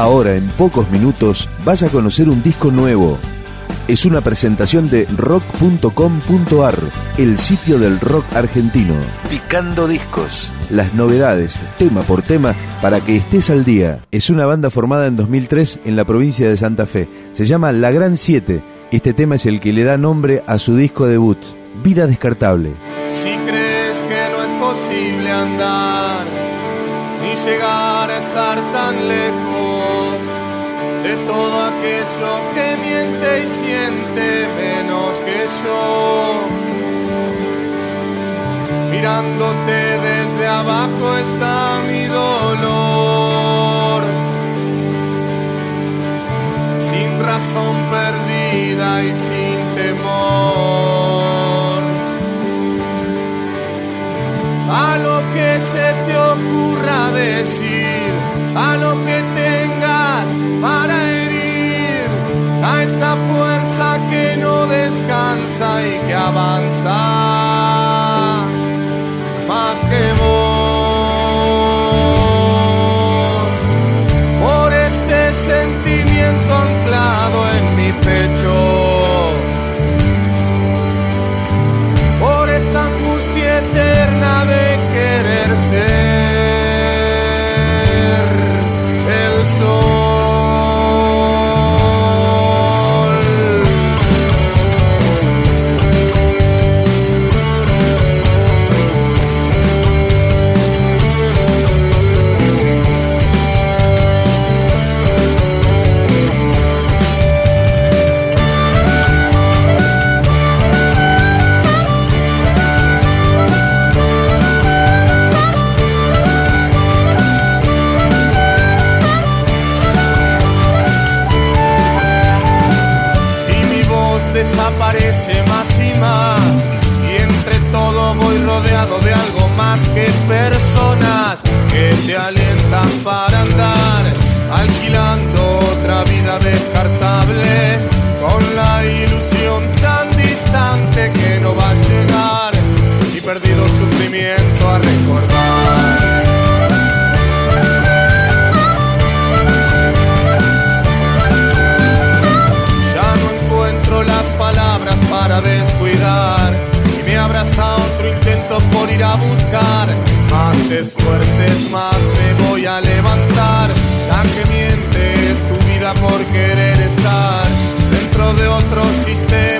Ahora, en pocos minutos, vas a conocer un disco nuevo. Es una presentación de rock.com.ar, el sitio del rock argentino. Picando discos. Las novedades, tema por tema, para que estés al día. Es una banda formada en 2003 en la provincia de Santa Fe. Se llama La Gran Siete. Este tema es el que le da nombre a su disco debut, Vida Descartable. Si crees que no es posible andar, ni llegar a estar tan lejos de todo aquello que miente y siente menos que yo. Mirándote desde abajo está mi dolor. Sin razón perdida y sin temor. A lo que se te ocurra decir, a lo que tengas para herir, a esa fuerza que no descansa y que avanza más que vos. Sufrimiento a recordar Ya no encuentro las palabras para descuidar y me abraza otro intento por ir a buscar. Más te esfuerces, más me voy a levantar. La que miente es tu vida por querer estar dentro de otro sistema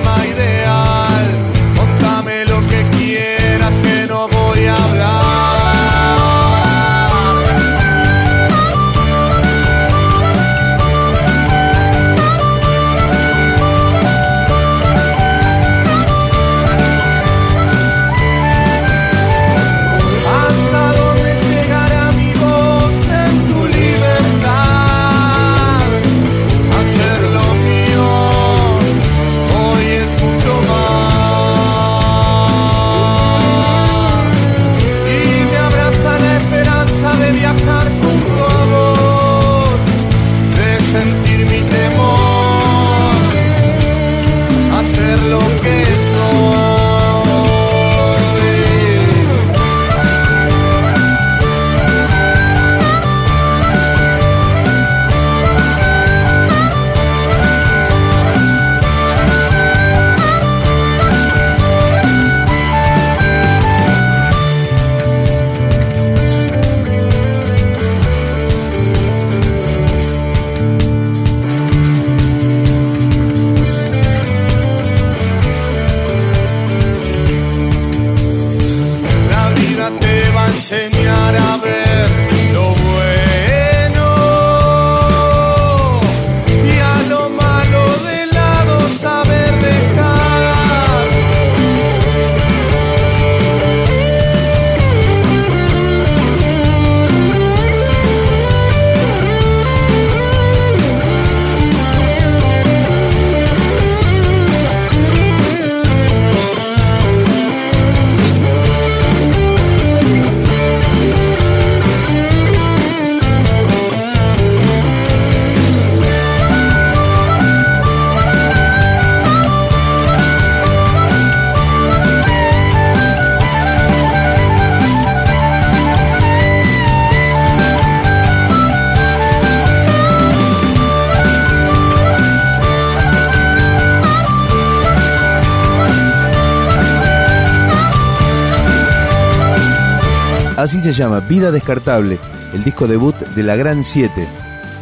Así se llama, Vida Descartable, el disco debut de La Gran 7,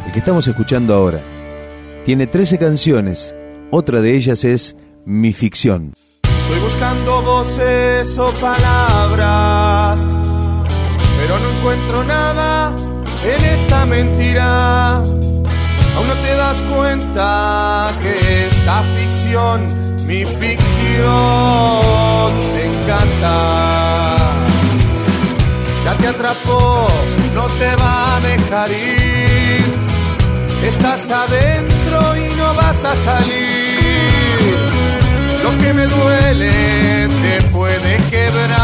el que estamos escuchando ahora. Tiene 13 canciones, otra de ellas es Mi Ficción. Estoy buscando voces o palabras, pero no encuentro nada en esta mentira. Aún no te das cuenta que esta ficción, mi ficción, te encanta. Atrapó, no te va a dejar ir. Estás adentro y no vas a salir. Lo que me duele te puede quebrar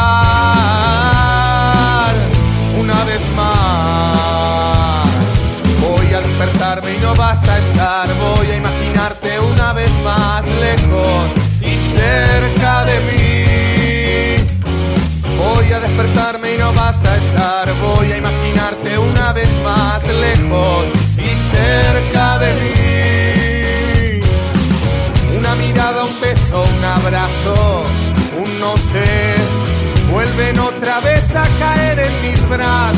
una vez más. Voy a despertarme y no vas a estar. Voy a imaginarte una vez más lejos en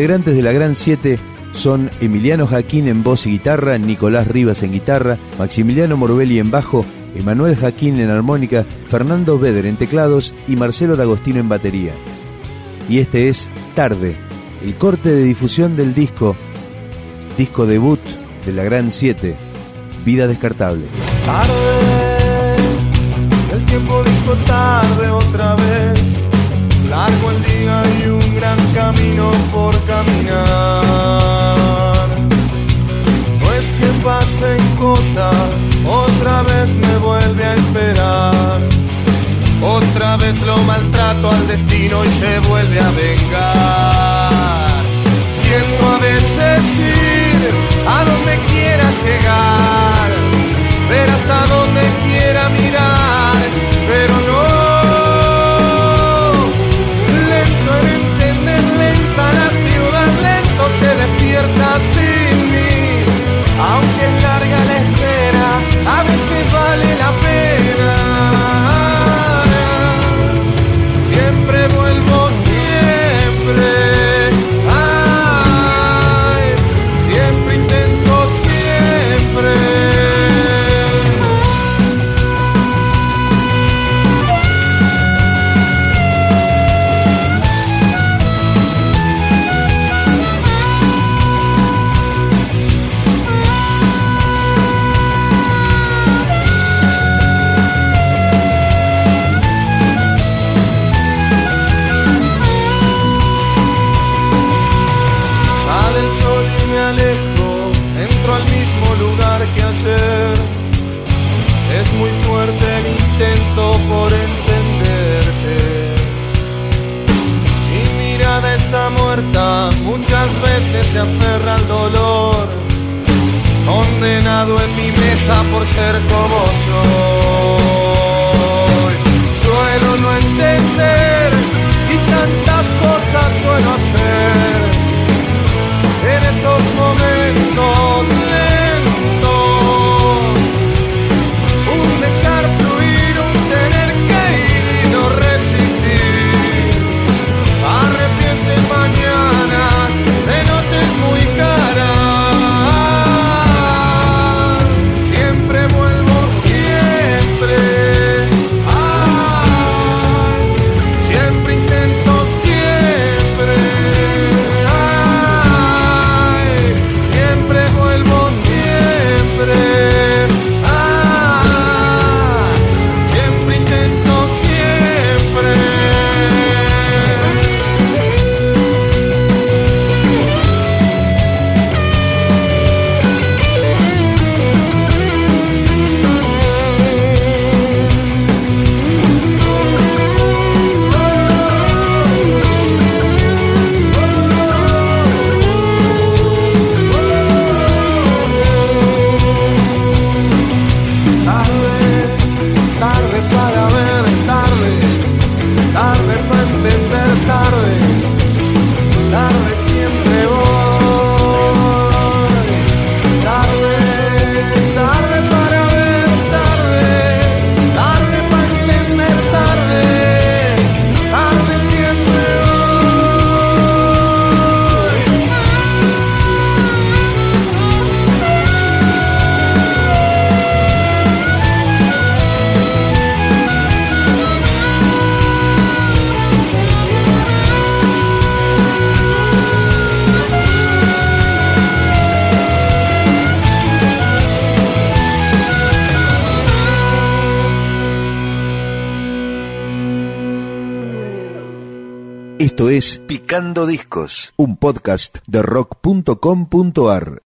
integrantes de la Gran 7 son Emiliano Jaquín en voz y guitarra, Nicolás Rivas en guitarra, Maximiliano Morbelli en bajo, Emanuel Jaquín en armónica, Fernando Beder en teclados y Marcelo D'Agostino en batería. Y este es Tarde, el corte de difusión del disco, disco debut de la Gran 7, Vida Descartable. Tarde, el tiempo dijo tarde otra vez. Largo el día y un gran camino por caminar. No es que pasen cosas, otra vez me vuelve a esperar. Otra vez lo maltrato al destino y se vuelve a vengar. Siento a veces ir a donde quiera llegar, despierta sin En mi mesa por ser como. Suelo no entender y tantas cosas suelo hacer. Esto es Picando Discos, un podcast de rock.com.ar